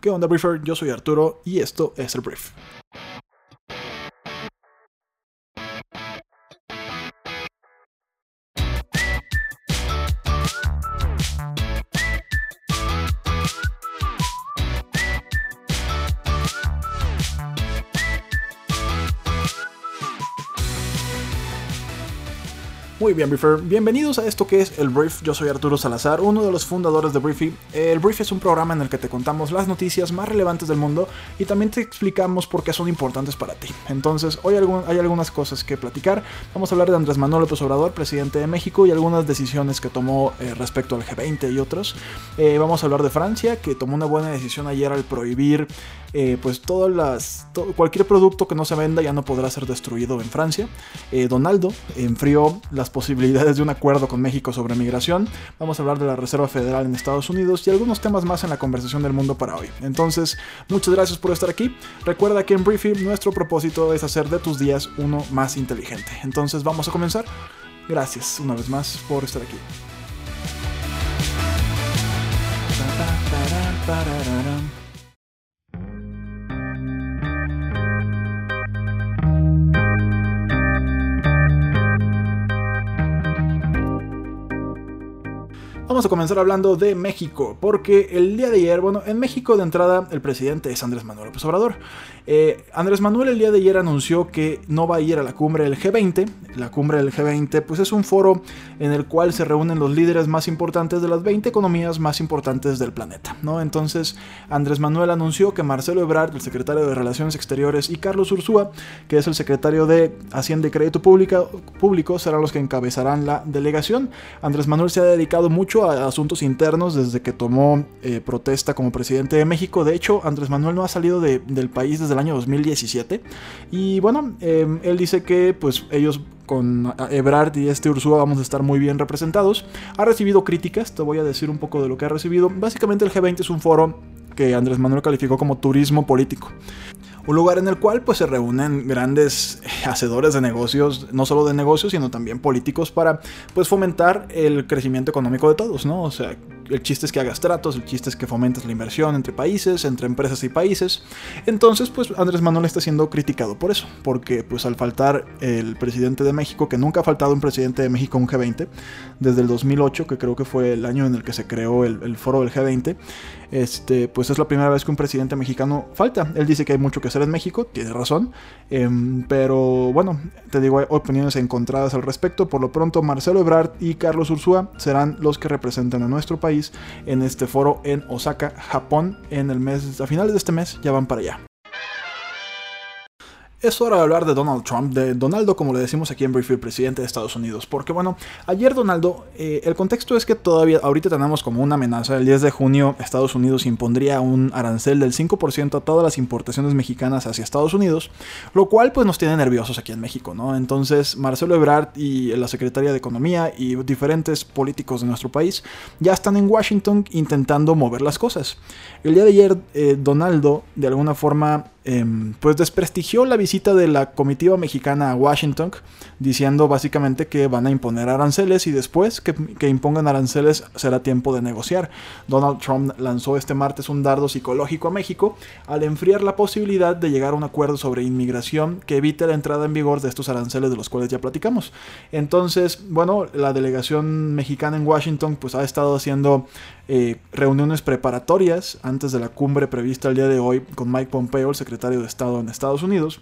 ¿Qué onda, Briefer? Yo soy Arturo y esto es el Brief. Muy bien, Briefer. Bienvenidos a esto que es el Brief. Yo soy Arturo Salazar, uno de los fundadores de Briefy. El Brief es un programa en el que te contamos las noticias más relevantes del mundo y también te explicamos por qué son importantes para ti. Entonces, hoy hay algunas cosas que platicar. Vamos a hablar de Andrés Manuel López Obrador, presidente de México, y algunas decisiones que tomó eh, respecto al G20 y otros. Eh, vamos a hablar de Francia, que tomó una buena decisión ayer al prohibir eh, pues todas las, cualquier producto que no se venda ya no podrá ser destruido en Francia. Donaldo enfrió las posibilidades de un acuerdo con México sobre migración, vamos a hablar de la Reserva Federal en Estados Unidos y algunos temas más en la conversación del mundo para hoy. Entonces, muchas gracias por estar aquí. Recuerda que en Briefing nuestro propósito es hacer de tus días uno más inteligente. Entonces, vamos a comenzar. Gracias una vez más por estar aquí. Vamos a comenzar hablando de México, porque el día de ayer, bueno, en México de entrada el presidente es Andrés Manuel López Obrador. Eh, Andrés Manuel el día de ayer anunció que no va a ir a la cumbre del G20. La cumbre del G20 pues es un foro en el cual se reúnen los líderes más importantes de las 20 economías más importantes del planeta, ¿no? Entonces Andrés Manuel anunció que Marcelo Ebrard, el secretario de Relaciones Exteriores, y Carlos Ursúa, que es el secretario de Hacienda y Crédito Público, serán los que encabezarán la delegación. Andrés Manuel se ha dedicado mucho a asuntos internos desde que tomó eh, protesta como presidente de México. De hecho, Andrés Manuel no ha salido del país desde el año 2017. Y bueno, em, él dice que pues ellos con Ebrard y este Ursúa vamos a estar muy bien representados. Ha recibido críticas, te voy a decir un poco de lo que ha recibido. Básicamente el G20 es un foro que Andrés Manuel calificó como turismo político un lugar en el cual pues se reúnen grandes hacedores de negocios, no solo de negocios, sino también políticos para pues fomentar el crecimiento económico de todos, ¿no? O sea, el chiste es que hagas tratos, el chiste es que fomentes la inversión entre países, entre empresas y países. Entonces, pues Andrés Manuel está siendo criticado por eso, porque pues al faltar el presidente de México, que nunca ha faltado un presidente de México en un G20, desde el 2008, que creo que fue el año en el que se creó el, el foro del G20, este, pues es la primera vez que un presidente mexicano falta. Él dice que hay mucho que hacer en México, tiene razón, em, pero bueno, te digo, hay opiniones encontradas al respecto. Por lo pronto, Marcelo Ebrard y Carlos Ursúa serán los que representan a nuestro país en este foro en Osaka, Japón, en el mes, a finales de este mes, ya van para allá. Es hora de hablar de Donald Trump, de Donaldo, como le decimos aquí en Briefing, presidente de Estados Unidos. Porque bueno, ayer Donaldo, eh, el contexto es que todavía, ahorita tenemos como una amenaza. El 10 de junio Estados Unidos impondría un arancel del 5% a todas las importaciones mexicanas hacia Estados Unidos, lo cual pues nos tiene nerviosos aquí en México, ¿no? Entonces Marcelo Ebrard y la Secretaría de Economía y diferentes políticos de nuestro país ya están en Washington intentando mover las cosas. El día de ayer eh, Donaldo de alguna forma Em, pues desprestigió la visita de la comitiva mexicana a Washington, diciendo básicamente que van a imponer aranceles y después que, impongan aranceles será tiempo de negociar. Donald Trump lanzó este martes un dardo psicológico a México al enfriar la posibilidad de llegar a un acuerdo sobre inmigración que evite la entrada en vigor de estos aranceles de los cuales ya platicamos. Entonces, bueno, la delegación mexicana en Washington pues ha estado haciendo eh, reuniones preparatorias antes de la cumbre prevista el día de hoy con Mike Pompeo, secretario de Estado en Estados Unidos.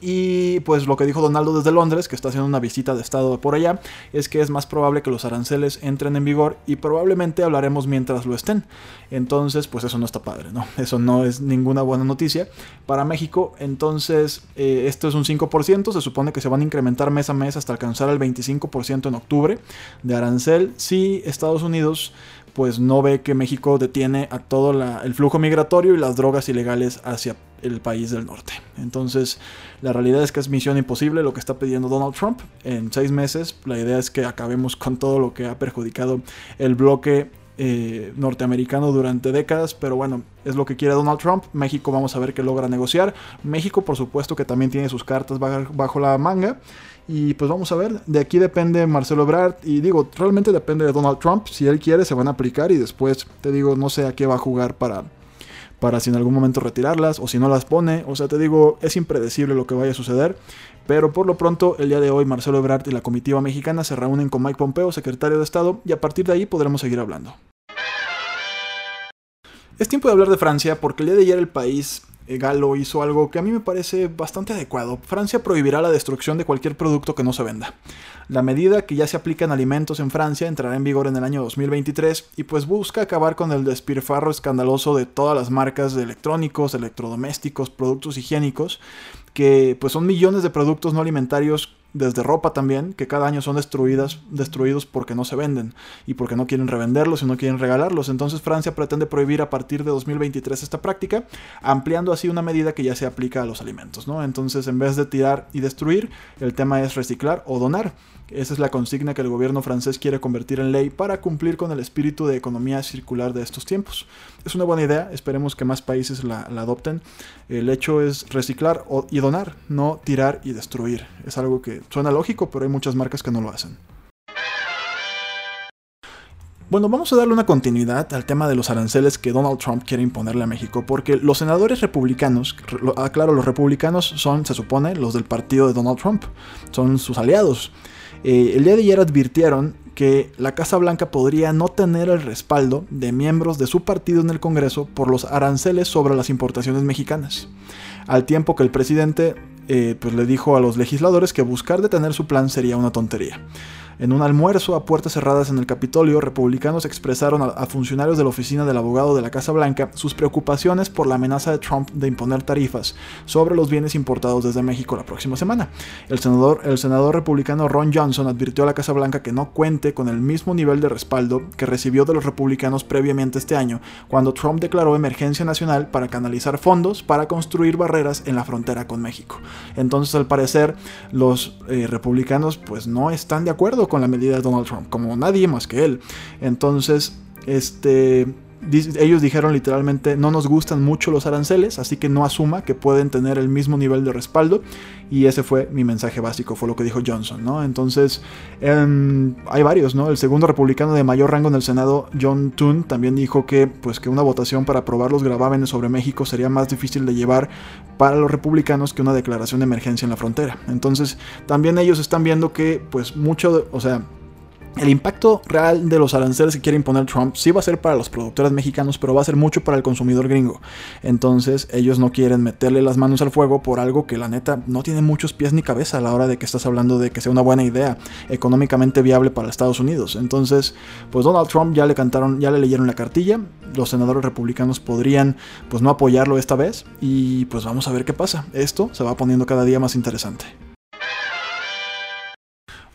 Y pues lo que dijo Donaldo desde Londres, que está haciendo una visita de estado por allá, es que es más probable que los aranceles entren en vigor y probablemente hablaremos mientras lo estén. Entonces, pues eso no está padre, ¿no? Eso no es ninguna buena noticia para México. Entonces, eh, esto es un 5%, se supone que se van a incrementar mes a mes hasta alcanzar el 25% en octubre de arancel si Estados Unidos pues no ve que México detiene a todo el flujo migratorio y las drogas ilegales hacia el país del norte. Entonces, la realidad es que es misión imposible lo que está pidiendo Donald Trump. En seis meses, la idea es que acabemos con todo lo que ha perjudicado el bloque eh, norteamericano durante décadas, pero bueno, es lo que quiere Donald Trump. México vamos a ver qué logra negociar. México, por supuesto, que también tiene sus cartas bajo la manga. Y pues vamos a ver, de aquí depende Marcelo Ebrard y digo, realmente depende de Donald Trump, si él quiere se van a aplicar y después te digo, no sé a qué va a jugar para para si en algún momento retirarlas o si no las pone. O sea, te digo, es impredecible lo que vaya a suceder. Pero por lo pronto, el día de hoy, Marcelo Ebrard y la comitiva mexicana se reúnen con Mike Pompeo, secretario de Estado, y a partir de ahí podremos seguir hablando. Es tiempo de hablar de Francia porque el día de ayer el país Galo hizo algo que a mí me parece bastante adecuado. Francia prohibirá la destrucción de cualquier producto que no se venda. La medida que ya se aplica en alimentos en Francia entrará en vigor en el año 2023 y pues busca acabar con el despilfarro escandaloso de todas las marcas de electrónicos, electrodomésticos, productos higiénicos, que pues son millones de productos no alimentarios desde ropa también, que cada año son destruidas, destruidos porque no se venden y porque no quieren revenderlos y no quieren regalarlos. Entonces Francia pretende prohibir a partir de 2023 esta práctica, ampliando así una medida que ya se aplica a los alimentos. ¿no? Entonces en vez de tirar y destruir, el tema es reciclar o donar. Esa es la consigna que el gobierno francés quiere convertir en ley para cumplir con el espíritu de economía circular de estos tiempos. Es una buena idea, esperemos que más países la, adopten. El hecho es reciclar y donar, no tirar y destruir. Es algo que suena lógico, pero hay muchas marcas que no lo hacen. Bueno, vamos a darle una continuidad al tema de los aranceles que Donald Trump quiere imponerle a México, porque los senadores republicanos, aclaro, los republicanos son, se supone, los del partido de Donald Trump, son sus aliados. Eh, el día de ayer advirtieron que la Casa Blanca podría no tener el respaldo de miembros de su partido en el Congreso por los aranceles sobre las importaciones mexicanas, al tiempo que el presidente eh, pues le dijo a los legisladores que buscar detener su plan sería una tontería. En un almuerzo a puertas cerradas en el Capitolio, republicanos expresaron a, funcionarios de la oficina del abogado de la Casa Blanca sus preocupaciones por la amenaza de Trump de imponer tarifas sobre los bienes importados desde México la próxima semana. El senador, el senador republicano Ron Johnson advirtió a la Casa Blanca que no cuente con el mismo nivel de respaldo que recibió de los republicanos previamente este año, cuando Trump declaró emergencia nacional para canalizar fondos para construir barreras en la frontera con México. Entonces, al parecer, los eh, republicanos pues no están de acuerdo con la medida de Donald Trump, como nadie más que él. Entonces, este, ellos dijeron literalmente no nos gustan mucho los aranceles, así que no asuma que pueden tener el mismo nivel de respaldo. Y ese fue mi mensaje básico, fue lo que dijo Johnson, ¿no? Entonces, em, hay varios, ¿no? El segundo republicano de mayor rango en el Senado, John Toon, también dijo que, pues, que una votación para aprobar los gravámenes sobre México sería más difícil de llevar para los republicanos que una declaración de emergencia en la frontera. Entonces, también ellos están viendo que, pues, mucho, o sea, el impacto real de los aranceles que quiere imponer Trump sí va a ser para los productores mexicanos, pero va a ser mucho para el consumidor gringo. Entonces ellos no quieren meterle las manos al fuego por algo que la neta no tiene muchos pies ni cabeza a la hora de que estás hablando de que sea una buena idea económicamente viable para Estados Unidos. Entonces, pues Donald Trump ya le cantaron, ya le leyeron la cartilla. Los senadores republicanos podrían pues no apoyarlo esta vez y pues vamos a ver qué pasa. Esto se va poniendo cada día más interesante.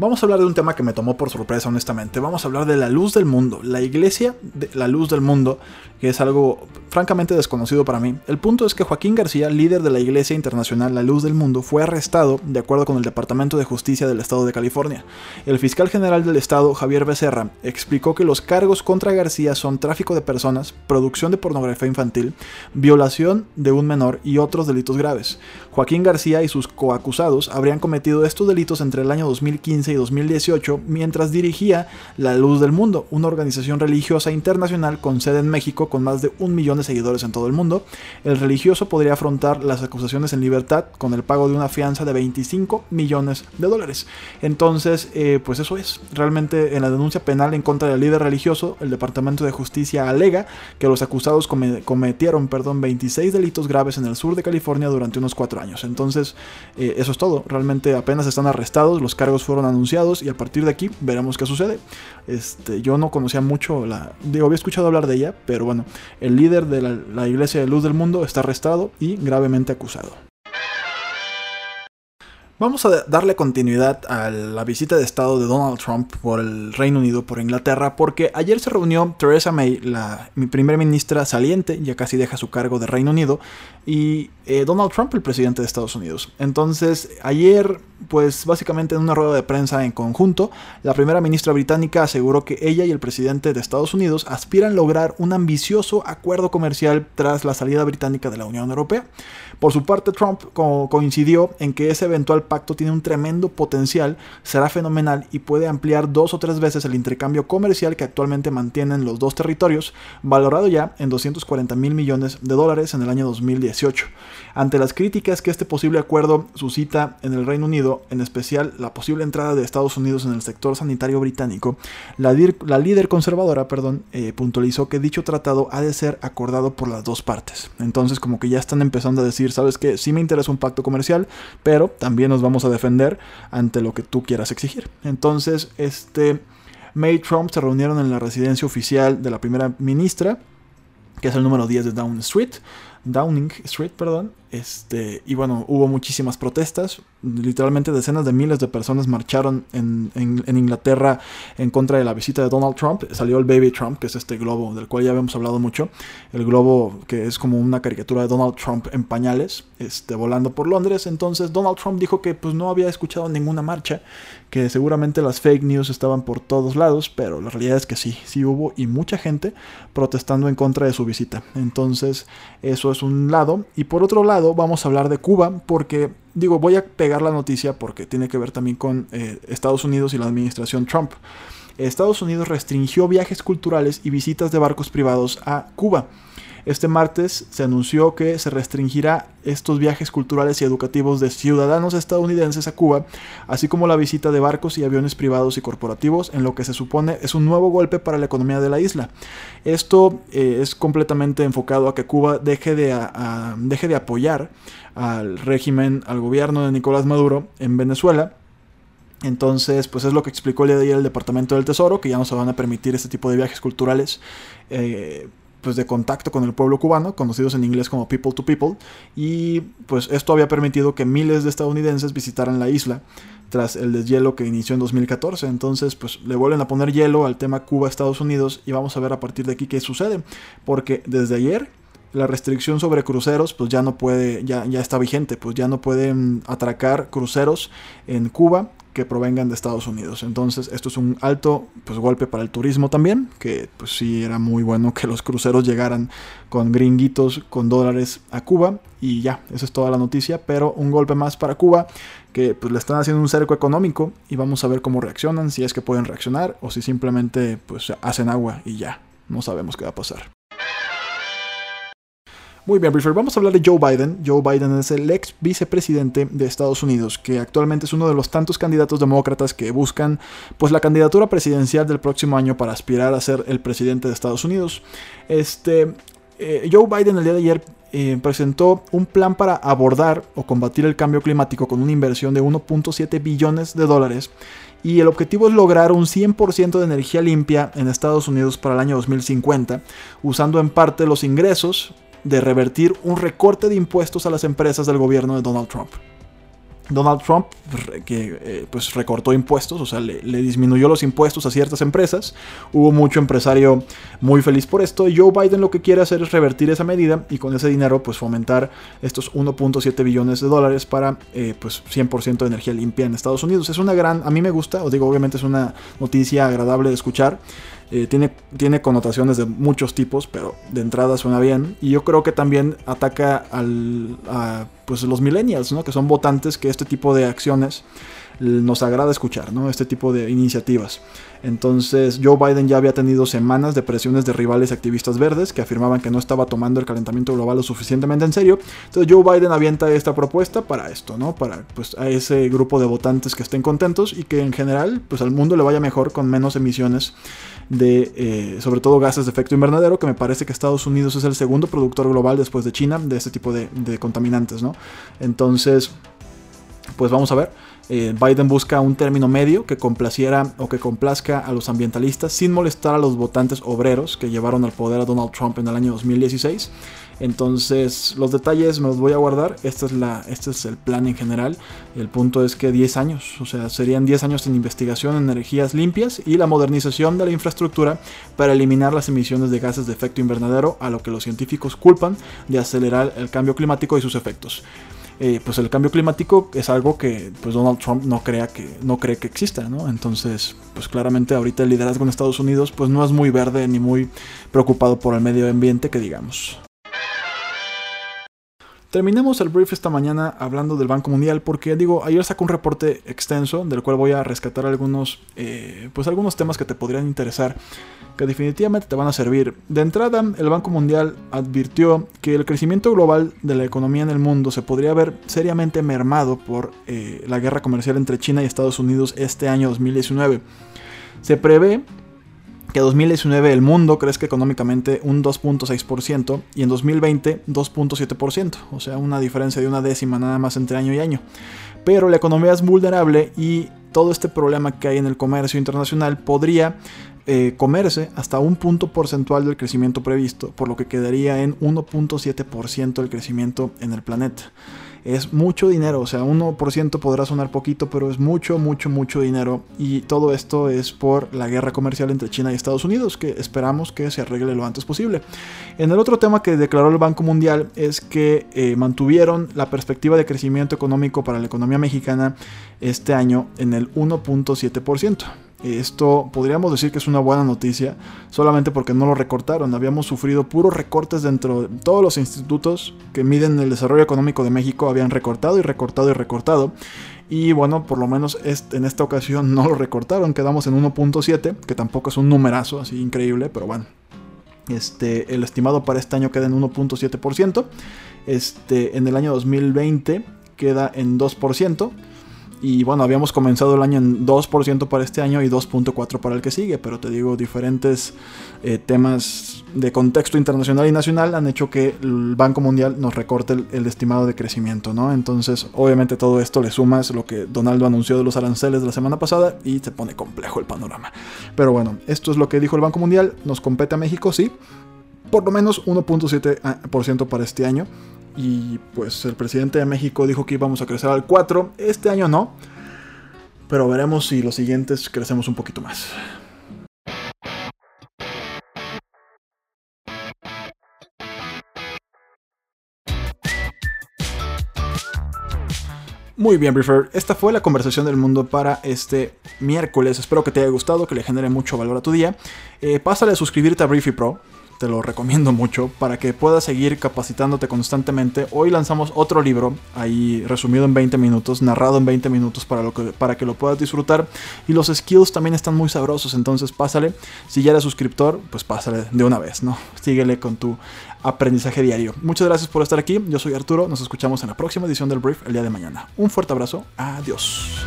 Vamos a hablar de un tema que me tomó por sorpresa, honestamente. Vamos a hablar de la luz del mundo, la iglesia de la luz del mundo, que es algo francamente desconocido para mí. El punto es que Joaquín García, líder de la Iglesia Internacional La Luz del Mundo, fue arrestado de acuerdo con el Departamento de Justicia del Estado de California. El fiscal general del Estado, Javier Becerra, explicó que los cargos contra García son tráfico de personas, producción de pornografía infantil, violación de un menor y otros delitos graves. Joaquín García y sus coacusados habrían cometido estos delitos entre el año 2015 y 2018 mientras dirigía La Luz del Mundo, una organización religiosa internacional con sede en México con más de un millón de seguidores en todo el mundo. El religioso podría afrontar las acusaciones en libertad con el pago de una fianza de 25 millones de dólares. Entonces, eh, pues eso es. Realmente en la denuncia penal en contra del líder religioso, el Departamento de Justicia alega que los acusados cometieron perdón, 26 delitos graves en el sur de California durante unos cuatro años. Entonces, eh, eso es todo. Realmente apenas están arrestados, los cargos fueron anunciados y a partir de aquí veremos qué sucede. Este, yo no conocía mucho la... Digo, había escuchado hablar de ella, pero bueno, el líder de la, la Iglesia de Luz del Mundo está arrestado y gravemente acusado. Vamos a darle continuidad a la visita de Estado de Donald Trump por el Reino Unido, por Inglaterra, porque ayer se reunió Theresa May, la, mi primera ministra saliente, ya casi deja su cargo de Reino Unido, y eh, Donald Trump, el presidente de Estados Unidos. Entonces, ayer, pues básicamente en una rueda de prensa en conjunto, la primera ministra británica aseguró que ella y el presidente de Estados Unidos aspiran a lograr un ambicioso acuerdo comercial tras la salida británica de la Unión Europea. Por su parte, Trump coincidió en que ese eventual pacto tiene un tremendo potencial, será fenomenal y puede ampliar dos o tres veces el intercambio comercial que actualmente mantienen los dos territorios, valorado ya en 240 mil millones de dólares en el año 2018. Ante las críticas que este posible acuerdo suscita en el Reino Unido, en especial la posible entrada de Estados Unidos en el sector sanitario británico, la, líder conservadora perdón, eh, puntualizó que dicho tratado ha de ser acordado por las dos partes. Entonces como que ya están empezando a decir, sabes que sí me interesa un pacto comercial, pero también nos vamos a defender ante lo que tú quieras exigir. Entonces, este... May y Trump se reunieron en la residencia oficial de la primera ministra, que es el número 10 de Down Street, Downing Street, perdón. Este, y bueno, hubo muchísimas protestas. Literalmente decenas de miles de personas marcharon en, Inglaterra en contra de la visita de Donald Trump. Salió el Baby Trump, que es este globo del cual ya habíamos hablado mucho. El globo que es como una caricatura de Donald Trump en pañales, este, volando por Londres. Entonces Donald Trump dijo que pues, no había escuchado ninguna marcha, que seguramente las fake news estaban por todos lados, pero la realidad es que sí, sí hubo y mucha gente protestando en contra de su visita. Entonces, eso es un lado. Y por otro lado, vamos a hablar de Cuba, porque digo, voy a pegar la noticia porque tiene que ver también con eh, Estados Unidos y la administración Trump. Estados Unidos restringió viajes culturales y visitas de barcos privados a Cuba. Este martes se anunció que se restringirá estos viajes culturales y educativos de ciudadanos estadounidenses a Cuba, así como la visita de barcos y aviones privados y corporativos, en lo que se supone es un nuevo golpe para la economía de la isla. Esto eh, es completamente enfocado a que Cuba deje de, deje de apoyar al régimen, al gobierno de Nicolás Maduro en Venezuela. Entonces, pues es lo que explicó el día de ayer el Departamento del Tesoro, que ya no se van a permitir este tipo de viajes culturales eh, pues de contacto con el pueblo cubano, conocidos en inglés como People to People, y pues esto había permitido que miles de estadounidenses visitaran la isla tras el deshielo que inició en 2014. Entonces, pues le vuelven a poner hielo al tema Cuba-Estados Unidos y vamos a ver a partir de aquí qué sucede, porque desde ayer la restricción sobre cruceros pues ya no puede, ya, ya está vigente, pues ya no pueden atracar cruceros en Cuba que provengan de Estados Unidos. Entonces, esto es un alto pues, golpe para el turismo también, que pues sí era muy bueno que los cruceros llegaran con gringuitos, con dólares a Cuba. Y ya, esa es toda la noticia, pero un golpe más para Cuba, que pues le están haciendo un cerco económico y vamos a ver cómo reaccionan, si es que pueden reaccionar o si simplemente pues hacen agua y ya, no sabemos qué va a pasar. Muy bien, Briefer, vamos a hablar de Joe Biden. Joe Biden es el ex vicepresidente de Estados Unidos, que actualmente es uno de los tantos candidatos demócratas que buscan pues la candidatura presidencial del próximo año para aspirar a ser el presidente de Estados Unidos. Este, eh, Joe Biden el día de ayer eh, presentó un plan para abordar o combatir el cambio climático con una inversión de 1.7 billones de dólares y el objetivo es lograr un 100% de energía limpia en Estados Unidos para el año 2050, usando en parte los ingresos de revertir un recorte de impuestos a las empresas del gobierno de Donald Trump. Donald Trump, que eh, pues recortó impuestos, o sea, le, disminuyó los impuestos a ciertas empresas. Hubo mucho empresario muy feliz por esto. Joe Biden lo que quiere hacer es revertir esa medida y con ese dinero, pues fomentar estos 1.7 billones de dólares para eh, pues 100% de energía limpia en Estados Unidos. Es una gran, a mí me gusta, os digo, obviamente es una noticia agradable de escuchar. Eh, tiene, tiene connotaciones de muchos tipos, pero de entrada suena bien. Y yo creo que también ataca al, a pues, los millennials, ¿no? que son votantes que este tipo de acciones nos agrada escuchar, ¿no? Este tipo de iniciativas. Entonces, Joe Biden ya había tenido semanas de presiones de rivales activistas verdes que afirmaban que no estaba tomando el calentamiento global lo suficientemente en serio. Entonces, Joe Biden avienta esta propuesta para esto, ¿no? Para pues a ese grupo de votantes que estén contentos y que en general, pues al mundo le vaya mejor con menos emisiones de, eh, sobre todo gases de efecto invernadero, que me parece que Estados Unidos es el segundo productor global después de China de este tipo de, de contaminantes, ¿no? Entonces, pues vamos a ver. Eh, Biden busca un término medio que complaciera o que complazca a los ambientalistas sin molestar a los votantes obreros que llevaron al poder a Donald Trump en el año 2016. Entonces, los detalles me los voy a guardar. Este es, la, este es el plan en general. El punto es que 10 años, o sea, serían 10 años en investigación en energías limpias y la modernización de la infraestructura para eliminar las emisiones de gases de efecto invernadero, a lo que los científicos culpan de acelerar el cambio climático y sus efectos. Eh, pues el cambio climático es algo que pues Donald Trump no que no cree que exista, ¿no? Entonces, pues claramente ahorita el liderazgo en Estados Unidos pues no es muy verde ni muy preocupado por el medio ambiente que digamos. Terminemos el brief esta mañana hablando del Banco Mundial porque digo, ayer sacó un reporte extenso del cual voy a rescatar algunos, eh, pues algunos temas que te podrían interesar, que definitivamente te van a servir. De entrada, el Banco Mundial advirtió que el crecimiento global de la economía en el mundo se podría ver seriamente mermado por eh, la guerra comercial entre China y Estados Unidos este año 2019. Se prevé que en 2019 el mundo crezca económicamente un 2.6% y en 2020 2.7%, o sea, una diferencia de una décima nada más entre año y año. Pero la economía es vulnerable y todo este problema que hay en el comercio internacional podría eh, comerse hasta un punto porcentual del crecimiento previsto, por lo que quedaría en 1.7% del crecimiento en el planeta es mucho dinero, o sea, 1% podrá sonar poquito, pero es mucho, mucho, mucho dinero. Y todo esto es por la guerra comercial entre China y Estados Unidos, que esperamos que se arregle lo antes posible. En el otro tema que declaró el Banco Mundial es que eh, mantuvieron la perspectiva de crecimiento económico para la economía mexicana este año en el 1.7%. Esto podríamos decir que es una buena noticia, solamente porque no lo recortaron. Habíamos sufrido puros recortes dentro de todos los institutos que miden el desarrollo económico de México, habían recortado y recortado y recortado. Y bueno, por lo menos en esta ocasión no lo recortaron, quedamos en 1.7, que tampoco es un numerazo así increíble, pero bueno. Este, el estimado para este año queda en 1.7%. Este, en el año 2020 queda en 2%. Y bueno, habíamos comenzado el año en 2% para este año y 2.4% para el que sigue, pero te digo, diferentes eh, temas de contexto internacional y nacional han hecho que el Banco Mundial nos recorte el, estimado de crecimiento, ¿no? Entonces, obviamente todo esto le sumas lo que Donaldo anunció de los aranceles de la semana pasada y se pone complejo el panorama. Pero bueno, esto es lo que dijo el Banco Mundial, nos compete a México, sí, por lo menos 1.7% para este año y pues el presidente de México dijo que íbamos a crecer al 4. Este año no. Pero veremos si los siguientes crecemos un poquito más. Muy bien, Briefer. Esta fue la conversación del mundo para este miércoles. Espero que te haya gustado, que le genere mucho valor a tu día. Eh, pásale a suscribirte a Briefy Pro te lo recomiendo mucho para que puedas seguir capacitándote constantemente. Hoy lanzamos otro libro, ahí resumido en 20 minutos, narrado en 20 minutos para, lo que, para que lo puedas disfrutar. Y los skills también están muy sabrosos, entonces pásale. Si ya eres suscriptor, pues pásale de una vez, ¿no? Síguele con tu aprendizaje diario. Muchas gracias por estar aquí, yo soy Arturo, nos escuchamos en la próxima edición del Brief el día de mañana. Un fuerte abrazo, adiós.